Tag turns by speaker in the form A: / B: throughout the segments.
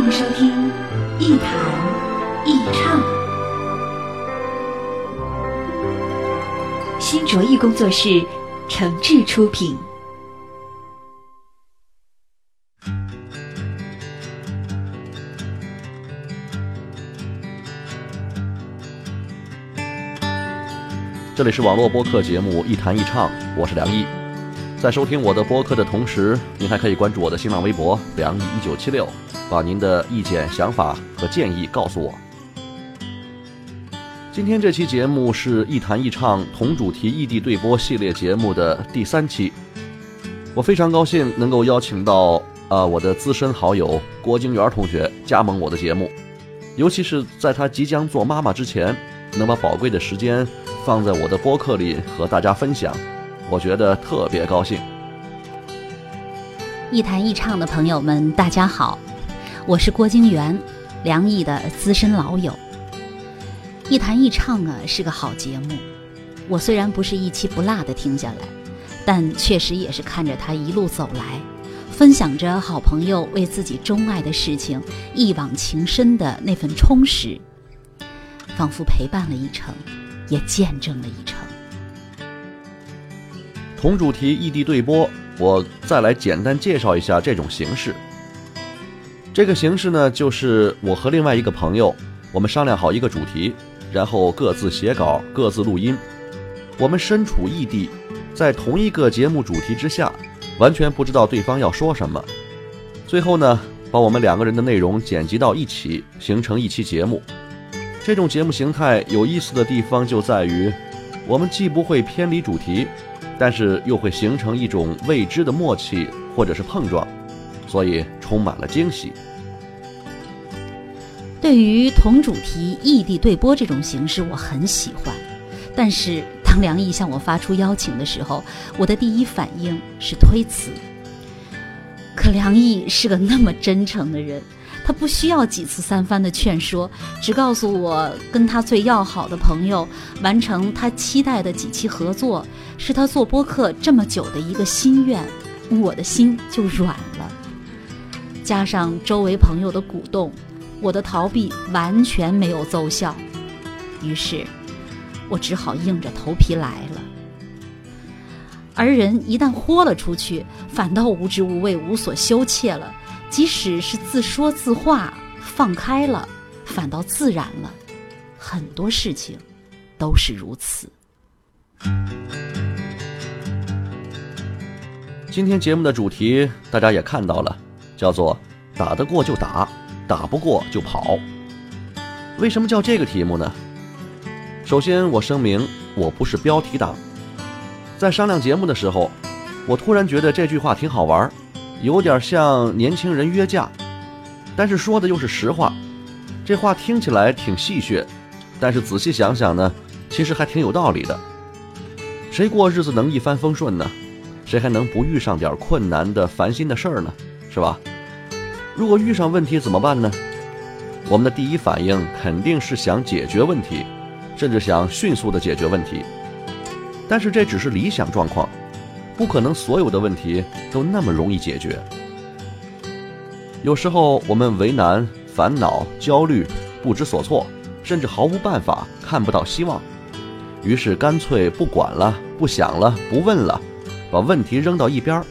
A: 欢迎收听一谈一唱，新卓艺工作室诚挚出品。
B: 这里是网络播客节目《一谈一唱》，我是梁毅。在收听我的播客的同时，您还可以关注我的新浪微博“梁毅一九七六”，把您的意见、想法和建议告诉我。今天这期节目是一谈一唱同主题异地对播系列节目的第三期，我非常高兴能够邀请到啊我的资深好友郭晶元同学加盟我的节目，尤其是在她即将做妈妈之前，能把宝贵的时间。放在我的播客里和大家分享，我觉得特别高兴。
C: 一谈一唱的朋友们，大家好，我是郭晶元，梁毅的资深老友。一谈一唱啊是个好节目，我虽然不是一期不落的听下来，但确实也是看着他一路走来，分享着好朋友为自己钟爱的事情一往情深的那份充实，仿佛陪伴了一程。也见证了一程。
B: 同主题异地对播，我再来简单介绍一下这种形式。这个形式呢，就是我和另外一个朋友，我们商量好一个主题，然后各自写稿、各自录音。我们身处异地，在同一个节目主题之下，完全不知道对方要说什么。最后呢，把我们两个人的内容剪辑到一起，形成一期节目。这种节目形态有意思的地方就在于，我们既不会偏离主题，但是又会形成一种未知的默契或者是碰撞，所以充满了惊喜。
C: 对于同主题异地对播这种形式，我很喜欢。但是当梁毅向我发出邀请的时候，我的第一反应是推辞。可梁毅是个那么真诚的人。他不需要几次三番的劝说，只告诉我跟他最要好的朋友完成他期待的几期合作，是他做播客这么久的一个心愿，我的心就软了。加上周围朋友的鼓动，我的逃避完全没有奏效，于是，我只好硬着头皮来了。而人一旦豁了出去，反倒无知无畏、无所羞怯了。即使是自说自话，放开了，反倒自然了。很多事情都是如此。
B: 今天节目的主题大家也看到了，叫做“打得过就打，打不过就跑”。为什么叫这个题目呢？首先，我声明我不是标题党。在商量节目的时候，我突然觉得这句话挺好玩儿。有点像年轻人约架，但是说的又是实话。这话听起来挺戏谑，但是仔细想想呢，其实还挺有道理的。谁过日子能一帆风顺呢？谁还能不遇上点困难的、烦心的事儿呢？是吧？如果遇上问题怎么办呢？我们的第一反应肯定是想解决问题，甚至想迅速的解决问题。但是这只是理想状况。不可能所有的问题都那么容易解决。有时候我们为难、烦恼、焦虑、不知所措，甚至毫无办法，看不到希望，于是干脆不管了、不想了、不问了，把问题扔到一边儿。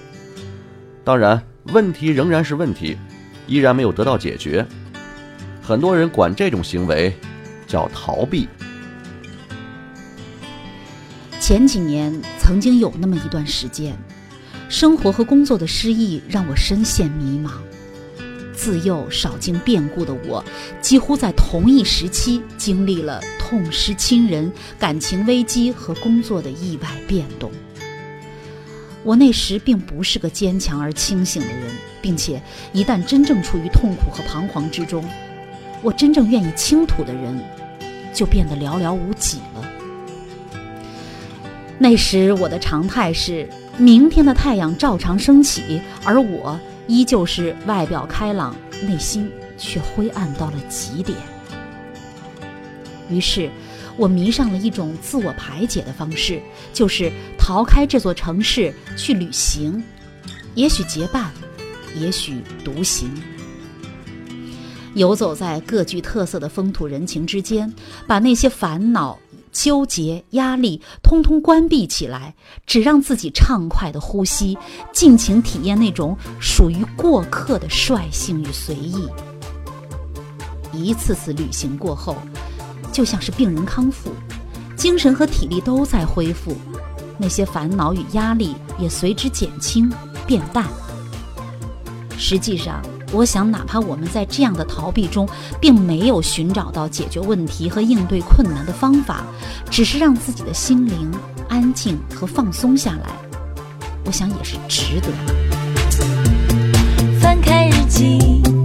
B: 当然，问题仍然是问题，依然没有得到解决。很多人管这种行为叫逃避。
C: 前几年曾经有那么一段时间，生活和工作的失意让我深陷迷茫。自幼少经变故的我，几乎在同一时期经历了痛失亲人、感情危机和工作的意外变动。我那时并不是个坚强而清醒的人，并且一旦真正处于痛苦和彷徨之中，我真正愿意倾吐的人，就变得寥寥无几了。那时我的常态是，明天的太阳照常升起，而我依旧是外表开朗，内心却灰暗到了极点。于是。我迷上了一种自我排解的方式，就是逃开这座城市去旅行，也许结伴，也许独行，游走在各具特色的风土人情之间，把那些烦恼、纠结、压力通通关闭起来，只让自己畅快的呼吸，尽情体验那种属于过客的率性与随意。一次次旅行过后。就像是病人康复，精神和体力都在恢复，那些烦恼与压力也随之减轻变淡。实际上，我想，哪怕我们在这样的逃避中，并没有寻找到解决问题和应对困难的方法，只是让自己的心灵安静和放松下来，我想也是值得的。
D: 翻开日记。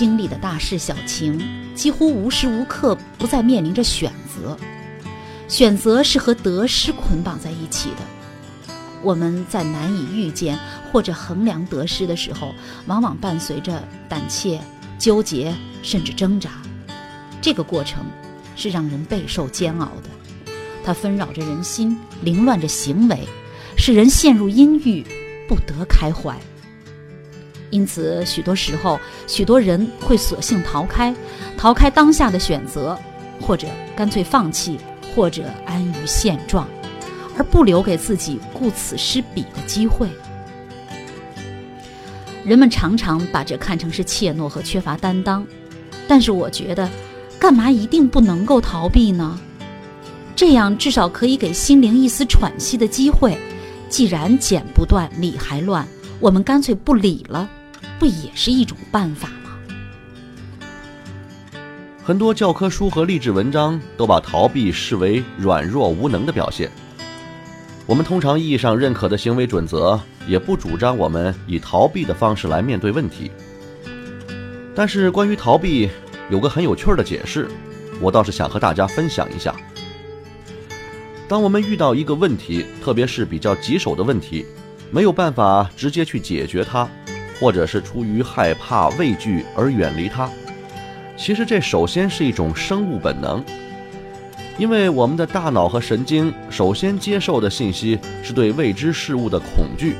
C: 经历的大事小情，几乎无时无刻不在面临着选择。选择是和得失捆绑在一起的。我们在难以预见或者衡量得失的时候，往往伴随着胆怯、纠结，甚至挣扎。这个过程是让人备受煎熬的，它纷扰着人心，凌乱着行为，使人陷入阴郁，不得开怀。因此，许多时候，许多人会索性逃开，逃开当下的选择，或者干脆放弃，或者安于现状，而不留给自己顾此失彼的机会。人们常常把这看成是怯懦和缺乏担当，但是我觉得，干嘛一定不能够逃避呢？这样至少可以给心灵一丝喘息的机会。既然剪不断，理还乱，我们干脆不理了。不也是一种办法吗？
B: 很多教科书和励志文章都把逃避视为软弱无能的表现。我们通常意义上认可的行为准则，也不主张我们以逃避的方式来面对问题。但是，关于逃避，有个很有趣的解释，我倒是想和大家分享一下。当我们遇到一个问题，特别是比较棘手的问题，没有办法直接去解决它。或者是出于害怕、畏惧而远离它，其实这首先是一种生物本能，因为我们的大脑和神经首先接受的信息是对未知事物的恐惧。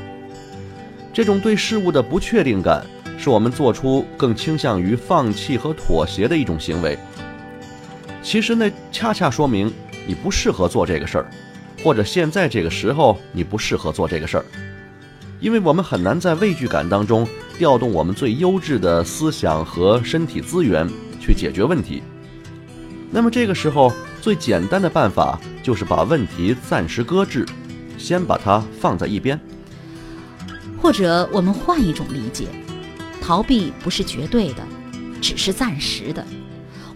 B: 这种对事物的不确定感，是我们做出更倾向于放弃和妥协的一种行为。其实那恰恰说明你不适合做这个事儿，或者现在这个时候你不适合做这个事儿。因为我们很难在畏惧感当中调动我们最优质的思想和身体资源去解决问题。那么这个时候最简单的办法就是把问题暂时搁置，先把它放在一边。
C: 或者我们换一种理解，逃避不是绝对的，只是暂时的。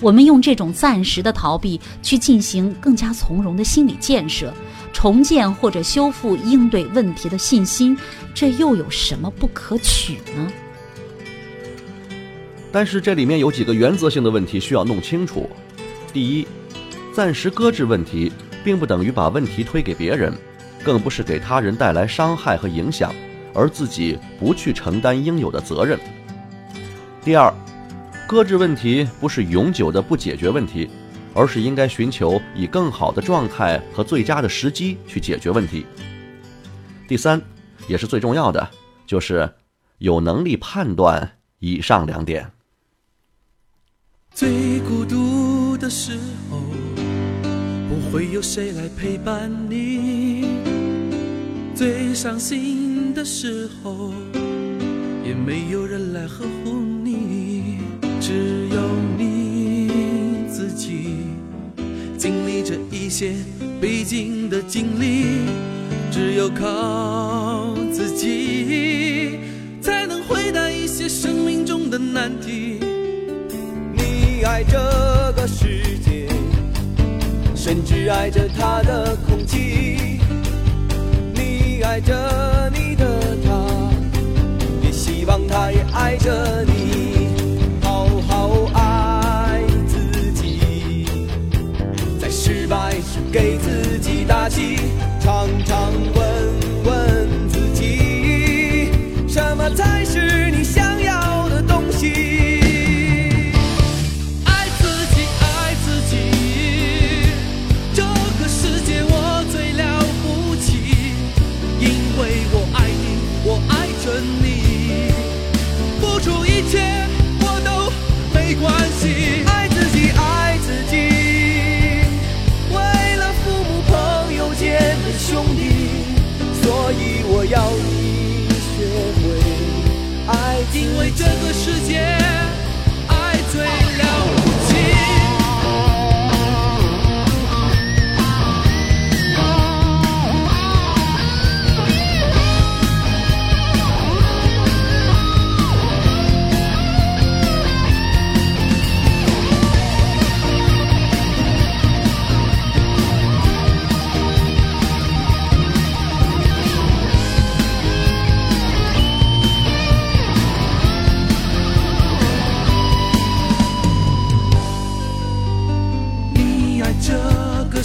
C: 我们用这种暂时的逃避去进行更加从容的心理建设。重建或者修复应对问题的信心，这又有什么不可取呢？
B: 但是这里面有几个原则性的问题需要弄清楚。第一，暂时搁置问题，并不等于把问题推给别人，更不是给他人带来伤害和影响，而自己不去承担应有的责任。第二，搁置问题不是永久的不解决问题。而是应该寻求以更好的状态和最佳的时机去解决问题。第三，也是最重要的，就是有能力判断以上两点。
E: 最孤独的时候，不会有谁来陪伴你；最伤心的时候，也没有人来呵护你，只有你自己。经历这一些必经的经历，只有靠自己，才能回答一些生命中的难题。你爱这个世界，甚至爱着它的空气。你爱着你的他，也希望他也爱着你。己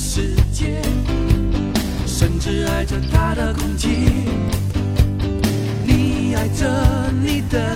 E: 世界甚至爱着他的空气。你爱着你的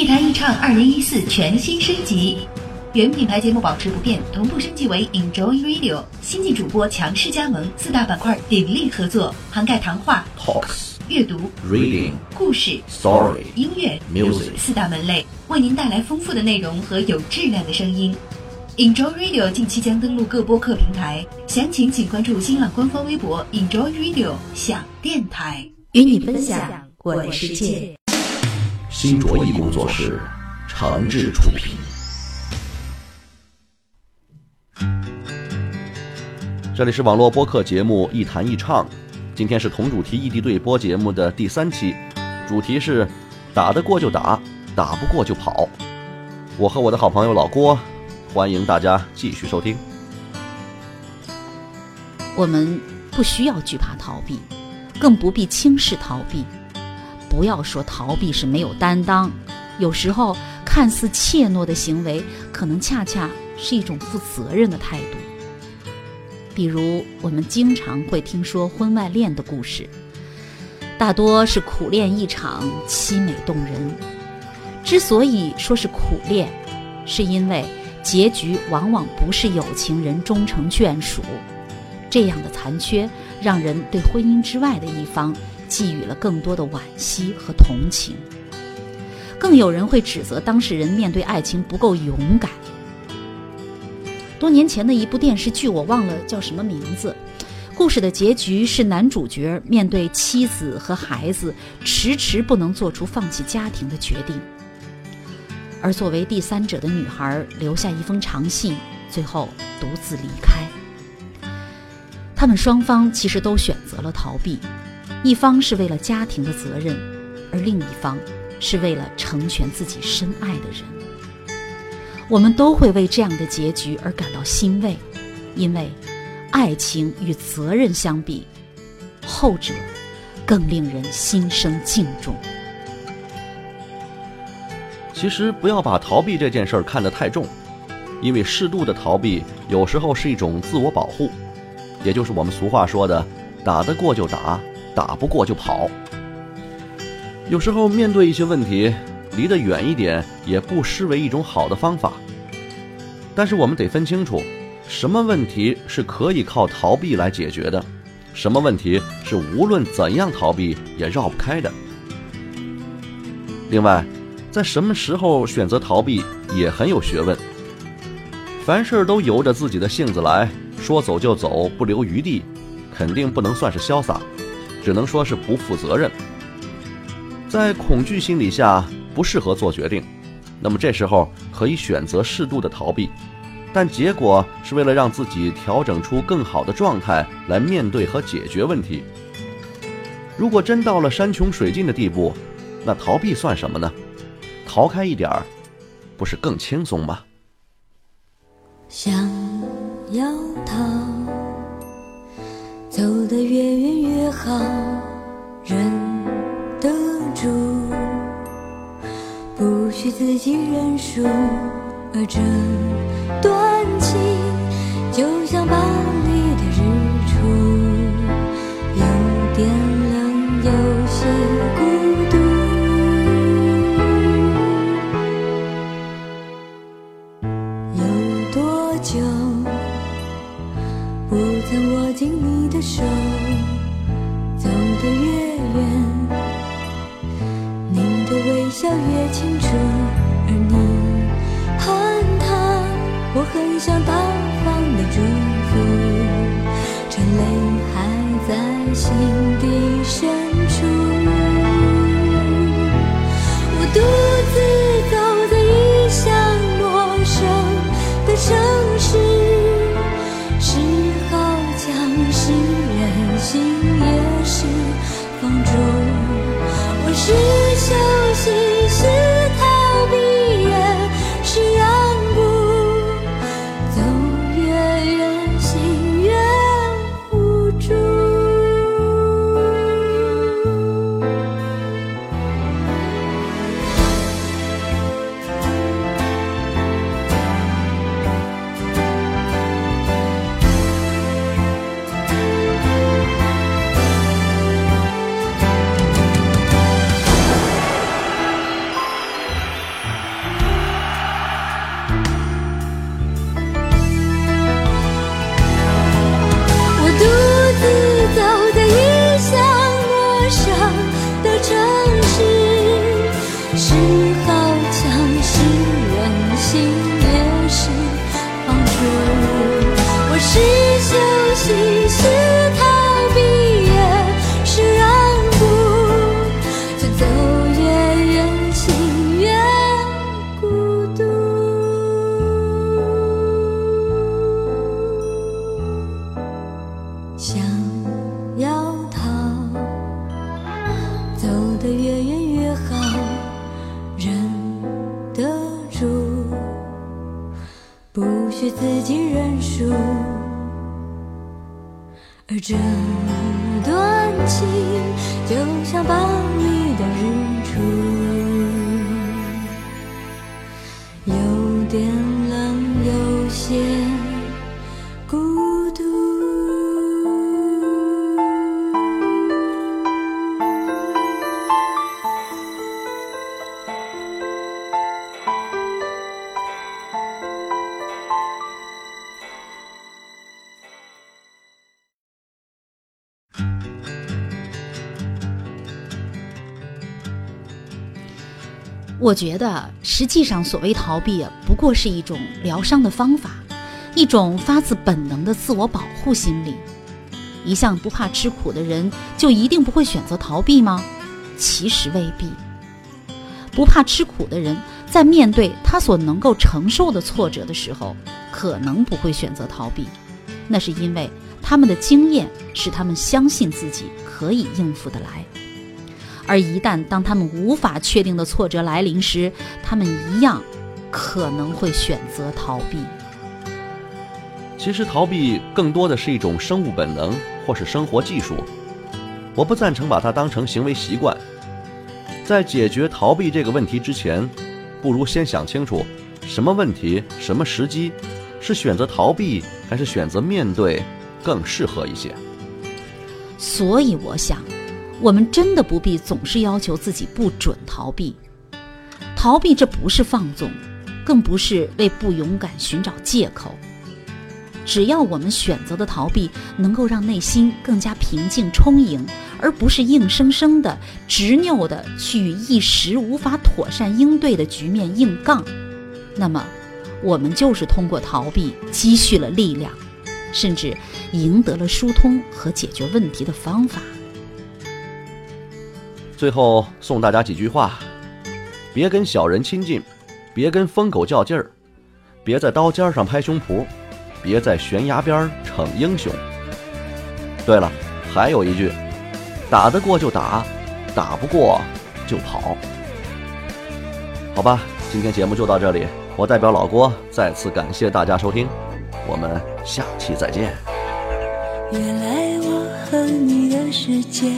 A: 一台一唱二零一四全新升级，原品牌节目保持不变，同步升级为 Enjoy Radio，新晋主播强势加盟，四大板块鼎力合作，涵盖谈话、
B: Talks,
A: 阅读、
B: reading,
A: 故事、
B: story,
A: 音乐
B: music.
A: 四大门类，为您带来丰富的内容和有质量的声音。Enjoy Radio 近期将登陆各播客平台，详情请关注新浪官方微博 Enjoy Radio 想电台，
F: 与你分享我的世界。
B: 新卓艺工作室诚挚出品。这里是网络播客节目《一弹一唱》，今天是同主题异地对播节目的第三期，主题是打得过就打，打不过就跑。我和我的好朋友老郭，欢迎大家继续收听。
C: 我们不需要惧怕逃避，更不必轻视逃避。不要说逃避是没有担当，有时候看似怯懦的行为，可能恰恰是一种负责任的态度。比如，我们经常会听说婚外恋的故事，大多是苦恋一场，凄美动人。之所以说是苦恋，是因为结局往往不是有情人终成眷属，这样的残缺让人对婚姻之外的一方寄予了更多的惋惜和同情。更有人会指责当事人面对爱情不够勇敢。多年前的一部电视剧，我忘了叫什么名字。故事的结局是男主角面对妻子和孩子，迟迟不能做出放弃家庭的决定，而作为第三者的女孩留下一封长信，最后独自离开。他们双方其实都选择了逃避，一方是为了家庭的责任，而另一方是为了成全自己深爱的人。我们都会为这样的结局而感到欣慰，因为爱情与责任相比，后者更令人心生敬重。
B: 其实不要把逃避这件事儿看得太重，因为适度的逃避有时候是一种自我保护，也就是我们俗话说的“打得过就打，打不过就跑”。有时候面对一些问题，离得远一点也不失为一种好的方法。但是我们得分清楚，什么问题是可以靠逃避来解决的，什么问题是无论怎样逃避也绕不开的。另外，在什么时候选择逃避也很有学问。凡事都由着自己的性子来，说走就走，不留余地，肯定不能算是潇洒，只能说是不负责任。在恐惧心理下不适合做决定，那么这时候可以选择适度的逃避，但结果是为了让自己调整出更好的状态来面对和解决问题。如果真到了山穷水尽的地步，那逃避算什么呢？逃开一点儿，不是更轻松吗？
D: 想要逃，走得越远越好，忍得住，不许自己认输。而这段情，就像把想要逃，走得越远越好，忍得住，不许自己认输。而这段情，就像巴黎的日出，有点
C: 我觉得，实际上所谓逃避，不过是一种疗伤的方法，一种发自本能的自我保护心理。一向不怕吃苦的人，就一定不会选择逃避吗？其实未必。不怕吃苦的人，在面对他所能够承受的挫折的时候，可能不会选择逃避，那是因为他们的经验使他们相信自己可以应付得来。而一旦当他们无法确定的挫折来临时，他们一样可能会选择逃避。
B: 其实逃避更多的是一种生物本能或是生活技术，我不赞成把它当成行为习惯。在解决逃避这个问题之前，不如先想清楚，什么问题、什么时机，是选择逃避还是选择面对更适合一些。
C: 所以我想，我们真的不必总是要求自己不准逃避。逃避这不是放纵，更不是为不勇敢寻找借口。只要我们选择的逃避能够让内心更加平静充盈，而不是硬生生的、执拗的去与一时无法妥善应对的局面硬杠，那么，我们就是通过逃避积蓄了力量，甚至赢得了疏通和解决问题的方法。
B: 最后送大家几句话：别跟小人亲近，别跟疯狗较劲儿，别在刀尖上拍胸脯。别在悬崖边逞英雄。对了，还有一句，打得过就打，打不过就跑。好吧，今天节目就到这里，我代表老郭再次感谢大家收听，我们下期再见。
D: 原来我和你的世界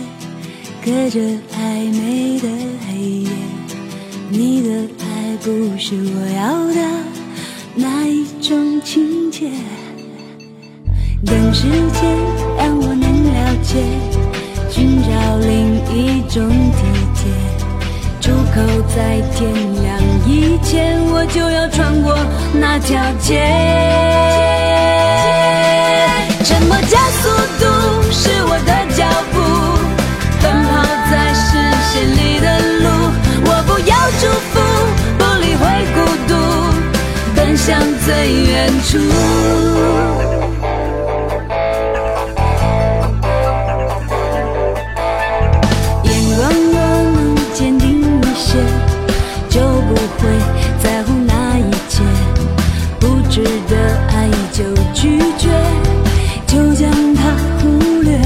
D: 隔着暧昧的黑夜，你的爱不是我要的。那一种情节？等时间让我能了解，寻找另一种体贴。出口在天亮以前，我就要穿过那条街。沉默加速度向最远处，眼光若能坚定一些，就不会在乎那一切。不值得爱就拒绝，就将它忽略。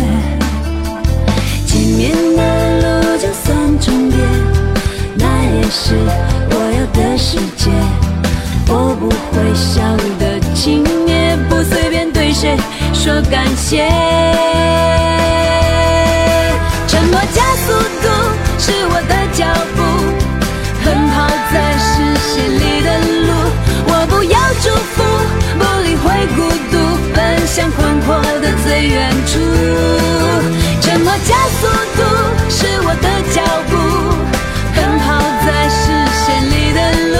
D: 前面的路就算重叠，那也是说感谢。沉默加速度是我的脚步，奔跑在视线里的路。我不要祝福，不理会孤独，奔向宽阔的最远处。沉默加速度是我的脚步，奔跑在视线里的路。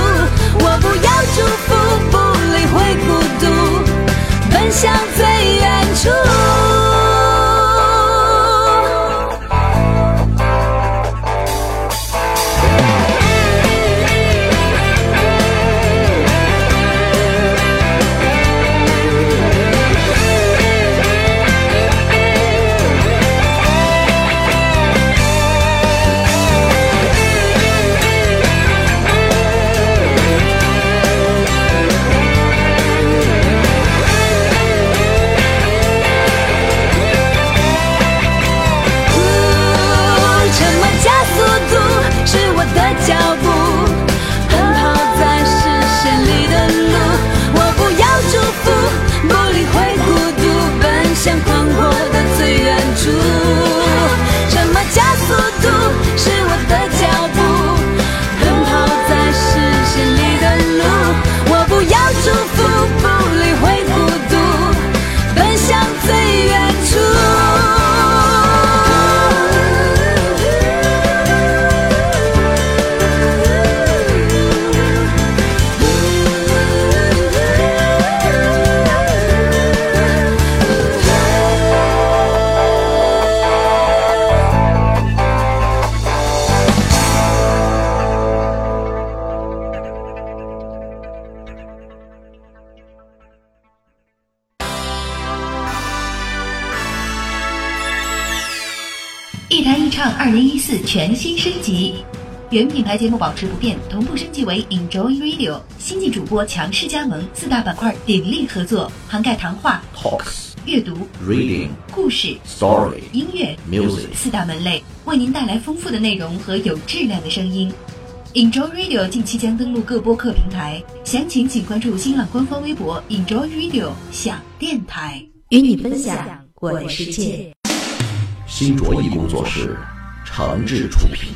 D: 我不要祝福，不理会孤独，奔向最远
A: 全新升级，原品牌节目保持不变，同步升级为 Enjoy Radio，新晋主播强势加盟，四大板块鼎力合作，涵盖谈话、
B: Talks,
A: 阅读、
B: reading,
A: 故事、
B: story,
A: 音乐、
B: music.
A: 四大门类，为您带来丰富的内容和有质量的声音。Enjoy Radio 近期将登陆各播客平台，详情请关注新浪官方微博 Enjoy Radio 响电台，
F: 与你分享我的世界。
B: 新卓艺工作室长治出品。